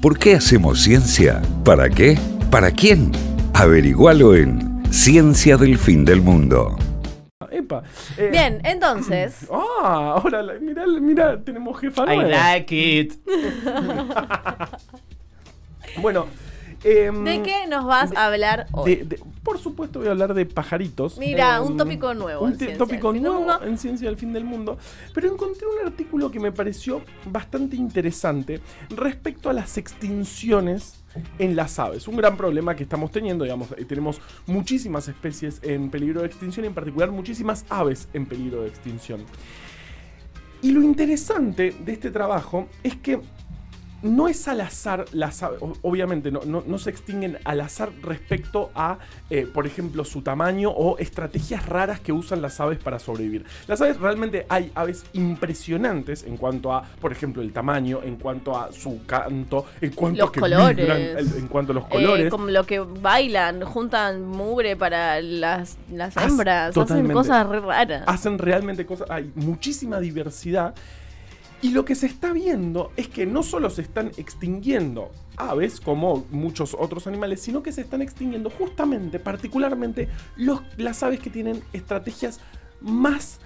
¿Por qué hacemos ciencia? ¿Para qué? ¿Para quién? Averigualo en Ciencia del Fin del Mundo. Epa. eh, Bien, entonces. Ah, ahora, mirá, mirá, tenemos jefa I nueva. like it. Bueno, em, ¿De qué nos vas a hablar hoy? de- de- por supuesto voy a hablar de pajaritos. Mira, Em, un tópico nuevo Un en tópico nuevo en Ciencia del Fin del Mundo. Pero encontré un artículo que me pareció bastante interesante respecto a las extinciones en las aves. Un gran problema que estamos teniendo, digamos, eh, tenemos muchísimas especies en peligro de extinción en particular muchísimas aves en peligro de extinción. Y lo interesante de este trabajo es que no es al azar las obviamente no, no- no se extinguen al azar respecto a, eh, por ejemplo, su tamaño o estrategias raras que usan las aves para sobrevivir. Las aves realmente hay aves impresionantes en cuanto a, por ejemplo, el tamaño, en cuanto a su canto, en cuanto Los a que colores. vibran, en cuanto a los Eh, colores. como lo que bailan, juntan mugre para las, las hembras, hacen cosas re raras. hacen realmente cosas, hay muchísima diversidad. Y lo que se está viendo es que no solo se están extinguiendo aves, como muchos otros animales, sino que se están extinguiendo justamente, particularmente, las aves que tienen estrategias más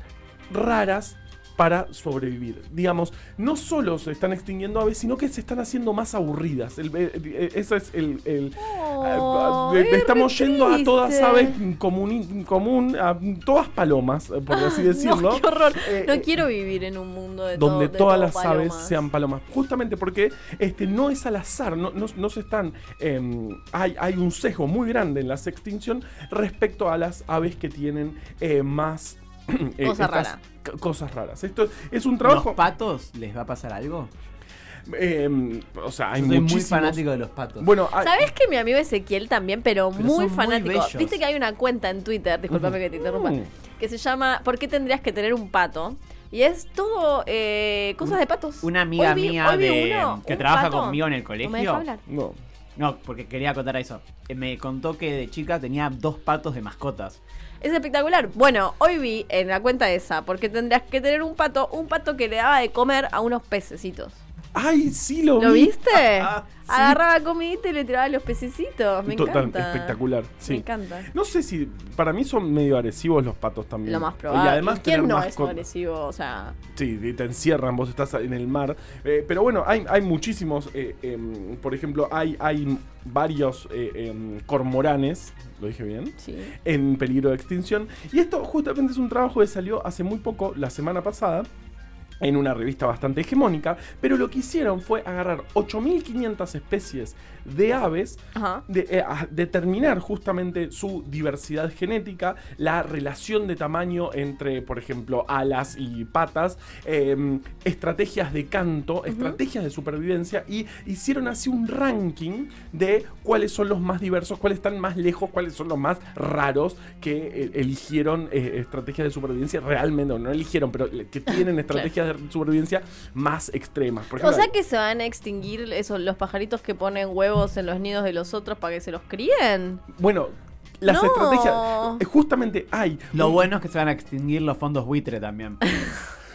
raras para sobrevivir. Digamos, no solo se están extinguiendo aves, sino que se están haciendo más aburridas. El- eh, eh, ese es el... el- Oh, eh, es estamos yendo a todas aves común, común a todas palomas, por así decirlo. No, qué horror. Eh, no quiero vivir en un mundo de donde todo- todas las aves sean palomas. Justamente porque este, no es al azar, no, no- no se están. em, hay, hay un sesgo muy grande en la extinción respecto a las aves que tienen eh, más. Cosa rara. Cosas raras. Esto es un ¿Los trabajo. patos les va a pasar algo? em, o sea, hay Yo soy muy fanático de los patos. Bueno, hay- ¿Sabes que mi amigo Ezequiel también, pero, Pero muy fanático? Viste que hay una cuenta en Twitter, discúlpame que te interrumpa, Mm. que se llama ¿Por qué tendrías que tener un pato? Y es todo eh, cosas de patos. Una amiga Hoy vi- mía hoy vi de, uno, que un trabaja pato. conmigo en el No me deja colegio. hablar. no. No, porque quería contar eso. Eh, Me contó que de chica tenía dos patos de mascotas. Es espectacular. Bueno, hoy vi en la cuenta esa, porque tendrías que tener un pato, un pato que le daba de comer a unos pececitos. Ay, sí lo, ¿Lo vi. viste? Sí. Agarraba comidita y le tiraba los pececitos. Me Total, encanta. espectacular. Sí. Me encanta. No sé si. Para mí son medio agresivos los patos también. Lo más probable. Y además ¿Quién tener no es agresivo? O sea, Sí, y te encierran, vos estás en el mar. Eh, pero bueno, hay, hay muchísimos. eh, em, por ejemplo, hay, hay varios eh, em, cormoranes. ¿Lo dije bien? sí. En peligro de extinción. Y esto justamente es un trabajo que salió hace muy poco, la semana pasada. En una revista bastante hegemónica, pero lo que hicieron fue agarrar 8.500 especies de aves de, eh, a determinar justamente su diversidad genética, la relación de tamaño entre, por ejemplo, alas y patas, eh, estrategias de canto, estrategias de supervivencia y hicieron así un ranking de cuáles son los más diversos, cuáles están más lejos, cuáles son los más raros que eh, eligieron eh, estrategias de supervivencia realmente, o no eligieron, pero que tienen estrategias de supervivencia más extremas. Por O sea que se van a extinguir esos, los pajaritos que ponen huevos en los nidos de los otros para que se los críen. Bueno, las No. estrategias. eh, Justamente hay. Lo bueno es que se van a extinguir los fondos buitre también.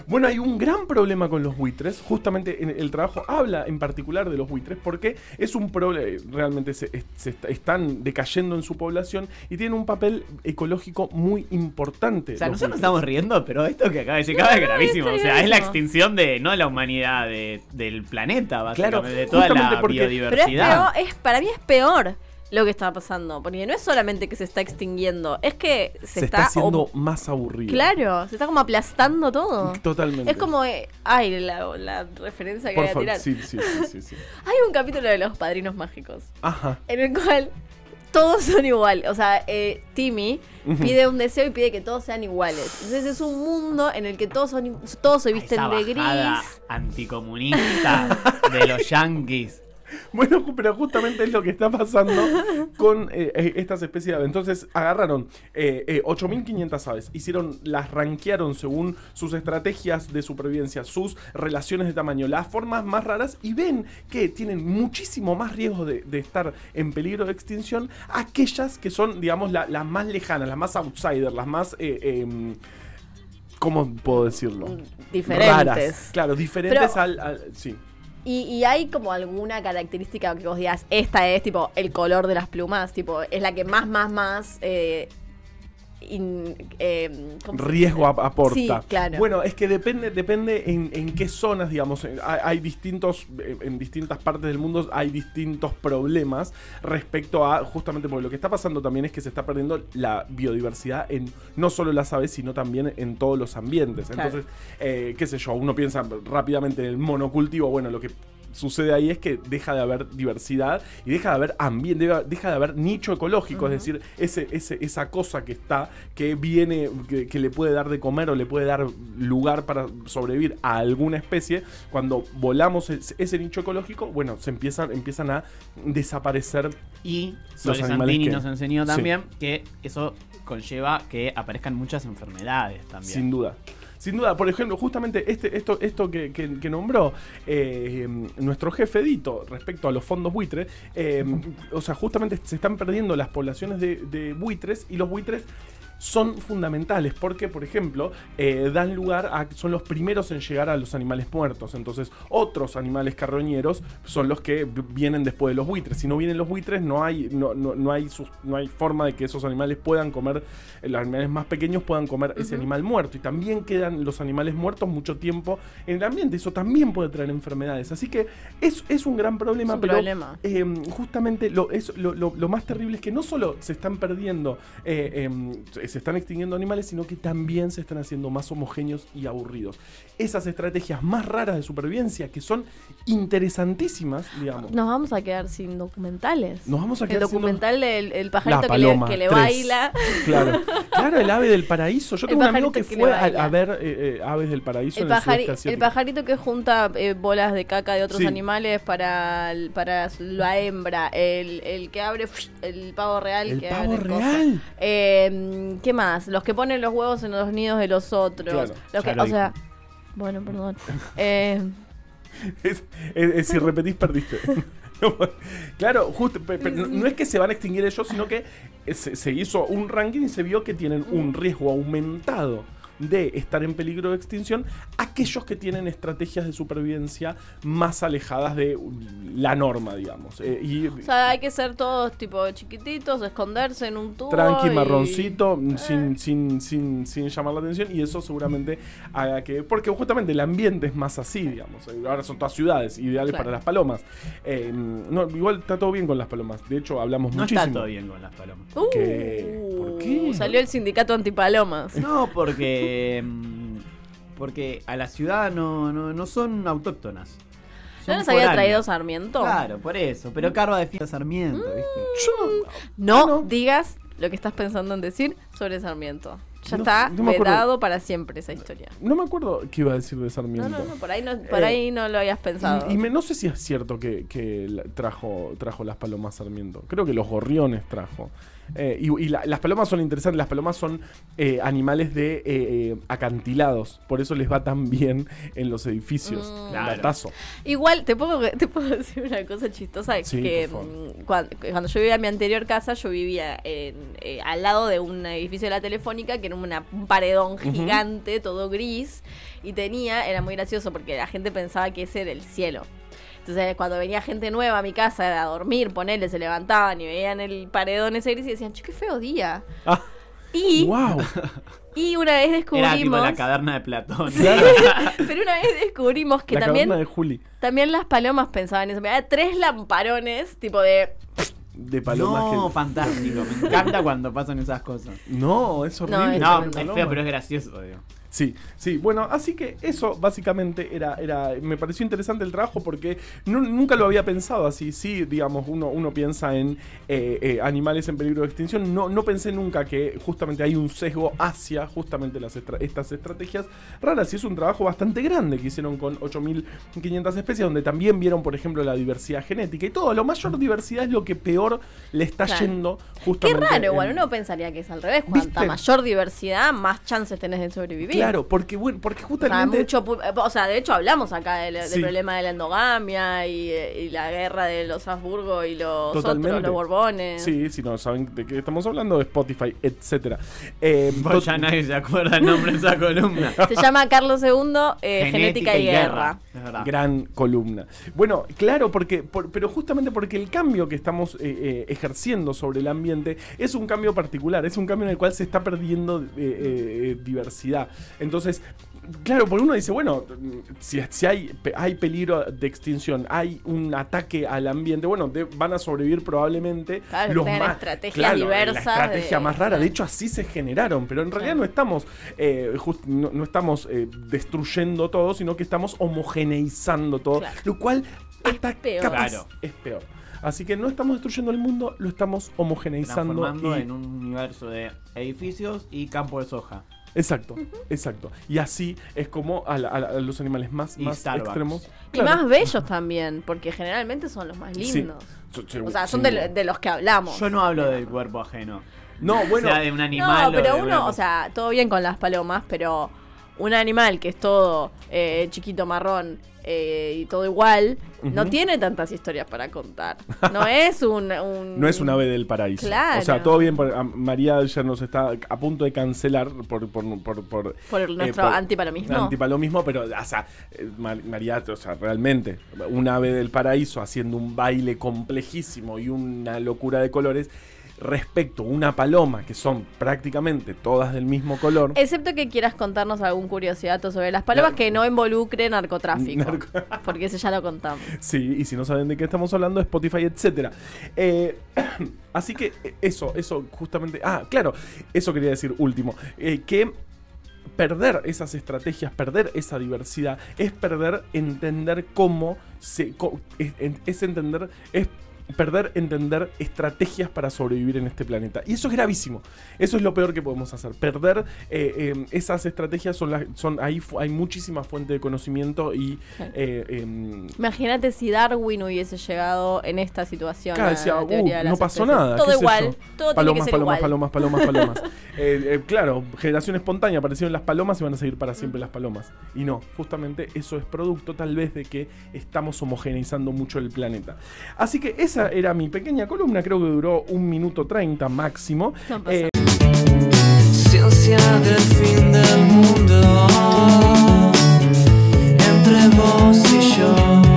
Bueno, hay un gran problema con los buitres. Justamente en el trabajo habla en particular de los buitres porque es un problema. Realmente se, es- se est- están decayendo en su población y tienen un papel ecológico muy importante. O sea, nosotros buitres. estamos riendo, pero esto que acaba de decir Cava es gravísimo. está O sea, es la extinción de, no la humanidad, de- del planeta, básicamente, Claro, de toda la porque- Pero es biodiversidad. peor, es, para mí es peor lo que está pasando. Porque no es solamente que se está extinguiendo, es que se, Se, está, haciendo más aburrido. Claro, se está como aplastando todo. Totalmente. Es como. eh, ay, la, la referencia que Por voy a favor, tirar. sí, sí, sí, sí, sí. Hay un capítulo de los padrinos mágicos. Ajá. En el cual todos son iguales. O sea, eh, Timmy pide un deseo y pide que todos sean iguales. Entonces es un mundo en el que todos son todos se visten Esa de gris. anticomunista de los yankees. Bueno, pero justamente es lo que está pasando con eh, eh, estas especies de aves. Entonces agarraron eh, eh, 8.500 aves, hicieron, las rankearon según sus estrategias de supervivencia, sus relaciones de tamaño, las formas más raras y ven que tienen muchísimo más riesgo de, de estar en peligro de extinción aquellas que son, digamos, la- las más lejanas, las más outsiders, las más... eh, em, ¿Cómo puedo decirlo? Diferentes. Raras. Claro, diferentes Pero- al, al- Sí. Y, y hay como alguna característica que vos digas, esta es tipo el color de las plumas, tipo, es la que más, más, más eh, in- eh, ¿cómo se riesgo ap- aporta. Sí, claro. Bueno, es que depende, depende en, en qué zonas, digamos, en- hay, hay distintos, eh, en distintas partes del mundo hay distintos problemas respecto a, justamente porque lo que está pasando también es que se está perdiendo la biodiversidad en no solo las aves, sino también en todos los ambientes. Claro. Entonces, eh, qué sé yo, uno piensa rápidamente en el monocultivo, bueno, lo que sucede ahí es que deja de haber diversidad y deja de haber ambiente, deja- de haber nicho ecológico, es decir, ese, ese, esa cosa que está, que viene, que, que le puede dar de comer o le puede dar lugar para sobrevivir a alguna especie, cuando volamos ese, ese nicho ecológico, bueno, se empiezan, empiezan a desaparecer Y Los animales Santini que- nos enseñó Sí. también que eso conlleva que aparezcan muchas enfermedades también. Sin duda. Sin duda, por ejemplo, justamente este, esto, esto que, que- que nombró eh, nuestro jefe Dito respecto a los fondos buitres, eh, o sea, justamente se están perdiendo las poblaciones de, de buitres y los buitres son fundamentales porque, por ejemplo, eh, dan lugar a son los primeros en llegar a los animales muertos. Entonces, otros animales carroñeros son los que vienen después de los buitres. Si no vienen los buitres, no hay, no, no, no hay, sus- no hay forma de que esos animales puedan comer, eh, los animales más pequeños puedan comer ese animal muerto. Y también quedan los animales muertos mucho tiempo en el ambiente. Eso también puede traer enfermedades. Así que es, es un gran problema, Es un pero problema. eh, justamente lo, es, lo, lo- lo más terrible es que no solo se están perdiendo, eh, em, se están extinguiendo animales, sino que también se están haciendo más homogéneos y aburridos. Esas estrategias más raras de supervivencia, que son interesantísimas, digamos. Nos vamos a quedar sin documentales. Nos vamos a el quedar sin documental del el pajarito que le, que le tres. baila. Claro, claro, el ave del paraíso. Yo El tengo un amigo que fue a, ver eh, eh, aves del paraíso El, en el pajari- el asiático. pajarito que junta eh, bolas de caca de otros Sí. animales para, el- para la hembra. El, el que abre el pavo real. El que pavo real. Eh, ¿Qué más? Los que ponen los huevos en los nidos de los otros. Claro, los que, o sea, bueno, perdón. Eh, Es, es- es si repetís, perdiste. Claro, justo, pe- pe- no, no es que se van a extinguir ellos, sino que eh, se, se hizo un ranking y se vio que tienen un riesgo aumentado de estar en peligro de extinción aquellos que tienen estrategias de supervivencia más alejadas de la norma, digamos. Eh, y o sea, hay que ser todos tipo chiquititos, esconderse en un tubo. tranqui, y- marroncito, Eh. sin, sin, sin, sin llamar la atención, y eso seguramente haga que. Porque justamente el ambiente es más así, digamos. Eh, Ahora son todas ciudades, ideales Claro. para las palomas. Eh, no, igual está todo bien con las palomas. De hecho, hablamos No muchísimo. está todo bien con las palomas. Uh, ¿Qué? ¿Por qué? Salió el sindicato antipalomas. No, porque. Mm, Porque a la ciudad no, no, no son autóctonas. ¿Ya Son nos había traído Sarmiento? Claro, por eso. Pero Carva defiende a Sarmiento, ¿viste? No, Ah, no. digas lo que estás pensando en decir sobre Sarmiento. Ya No- está no me acuerdo. vedado para siempre esa historia. no, no me acuerdo qué iba a decir de Sarmiento. No, no, no, por ahí no, por Eh, ahí no lo habías pensado. Y, y me- no sé si es cierto que, que trajo, trajo las palomas Sarmiento. Creo que los gorriones trajo. Eh, y y la- las palomas son interesantes. Las palomas son eh, animales de eh, eh, acantilados. Por eso les va tan bien en los edificios. Mm. Claro. Datazo. Igual, te puedo, te puedo decir una cosa chistosa. Sí, que mm, cuando, cuando yo vivía en mi anterior casa, yo vivía en, eh, al lado de un edificio de la Telefónica que era una- un paredón gigante, todo gris. Y tenía, era muy gracioso porque la gente pensaba que ese era el cielo. Entonces, cuando venía gente nueva a mi casa a dormir, ponerle, se levantaban y veían el paredón ese gris y decían, che, qué feo día. Ah, Y, wow. y una vez Era tipo descubrimos. la caverna de Platón. pero una vez descubrimos que la también, caverna de Juli. también las palomas pensaban eso. Había tres lamparones, tipo de. De palomas No, que- fantástico. Me encanta cuando pasan esas cosas. No, es horrible. es No, es feo, pero es gracioso, digo. Sí, sí, bueno, así que eso básicamente era, era, me pareció interesante el trabajo porque nu- nunca lo había pensado así, sí, digamos, uno, uno piensa en eh, eh, animales en peligro de extinción, no, no pensé nunca que justamente hay un sesgo hacia justamente las estra- estas estrategias raras y es un trabajo bastante grande que hicieron con 8.500 especies, donde también vieron, por ejemplo, la diversidad genética y todo, lo mayor diversidad es lo que peor le está Claro. yendo Qué justamente. raro, igual en- uno pensaría que es al revés. Cuanta ¿Viste? mayor diversidad, más chances tenés de sobrevivir. Claro, porque bueno, porque O sea, justamente mucho eh, o sea, de hecho hablamos acá del, del Sí. problema de la endogamia y, eh, y la guerra de los Habsburgo y los Totalmente. otros, los Borbones. Sí, si no saben de qué estamos hablando, Spotify, etcétera. Eh, Pues ya nadie se acuerda el nombre de esa columna. Se llama Carlos II, eh, Genética, y, Guerra. Verdad. Gran columna. Bueno, claro, porque, por- pero justamente porque el cambio que estamos eh, eh, ejerciendo sobre el ambiente es un cambio particular, es un cambio en el cual se está perdiendo eh, eh, diversidad. Entonces, claro, porque uno dice, bueno, si, si hay, pe- hay peligro de extinción, hay un ataque al ambiente, bueno, de- van a sobrevivir probablemente Claro, los más estrategias claro, diversas La estrategia de- más rara. De hecho, así se generaron, pero en realidad Claro. no estamos, eh, just- no, no estamos eh, destruyendo todo, sino que estamos homogeneizando todo, Claro. lo cual hasta peor. capaz Claro. es peor. Así que no estamos destruyendo el mundo, lo estamos homogeneizando. Transformando y- en un universo de edificios y campo de soja. Exacto, exacto. Y así es como a, la- a la- a los animales más, Y más Starbucks. extremos. Y más bellos también, porque generalmente son los más lindos. Sí, O sea, sí. son de, de los que hablamos. Yo no hablo del cuerpo ajeno. No, bueno. sea de un animal. No, o pero uno, una- o sea, todo bien con las palomas, pero un animal que es todo eh, chiquito, marrón eh, y todo igual, no tiene tantas historias para contar. No es un... un- No es un ave del paraíso. Claro. O sea, todo bien. por- a- María ayer nos está a punto de cancelar por, por, por, por, Por nuestro antipalomismo. Antipalomismo, pero, o sea, eh, Mar- María, o sea, realmente, un ave del paraíso haciendo un baile complejísimo y una locura de colores respecto a una paloma, que son prácticamente todas del mismo color. Excepto que quieras contarnos algún curiosidad sobre las palomas que no involucre narcotráfico. Narco- Porque ese ya lo contamos. Sí, y si no saben de qué estamos hablando, Spotify, etcétera. Eh, así que eh, eso, eso justamente. Ah, claro, eso quería decir último. eh, que perder esas estrategias, perder esa diversidad, es perder entender cómo se. es, es entender. Es perder entender estrategias para sobrevivir en este planeta. Y eso es gravísimo. Eso es lo peor que podemos hacer. Perder eh, eh, esas estrategias son las. Son, ahí hay muchísima fuente de conocimiento y. eh, em, Imagínate si Darwin hubiese llegado en esta situación. Claro, decía, "Uh, no pasó especies". nada. Todo igual. Todo palomas, tiene que ser palomas, palomas, palomas, palomas, eh, claro, generación espontánea, aparecieron las palomas y van a seguir para siempre las palomas. Y no, justamente eso es producto tal vez de que estamos homogeneizando mucho el planeta. Así que esa esa era mi pequeña columna, creo que duró un minuto treinta máximo. Eh... Ciencia del fin del mundo entre vos.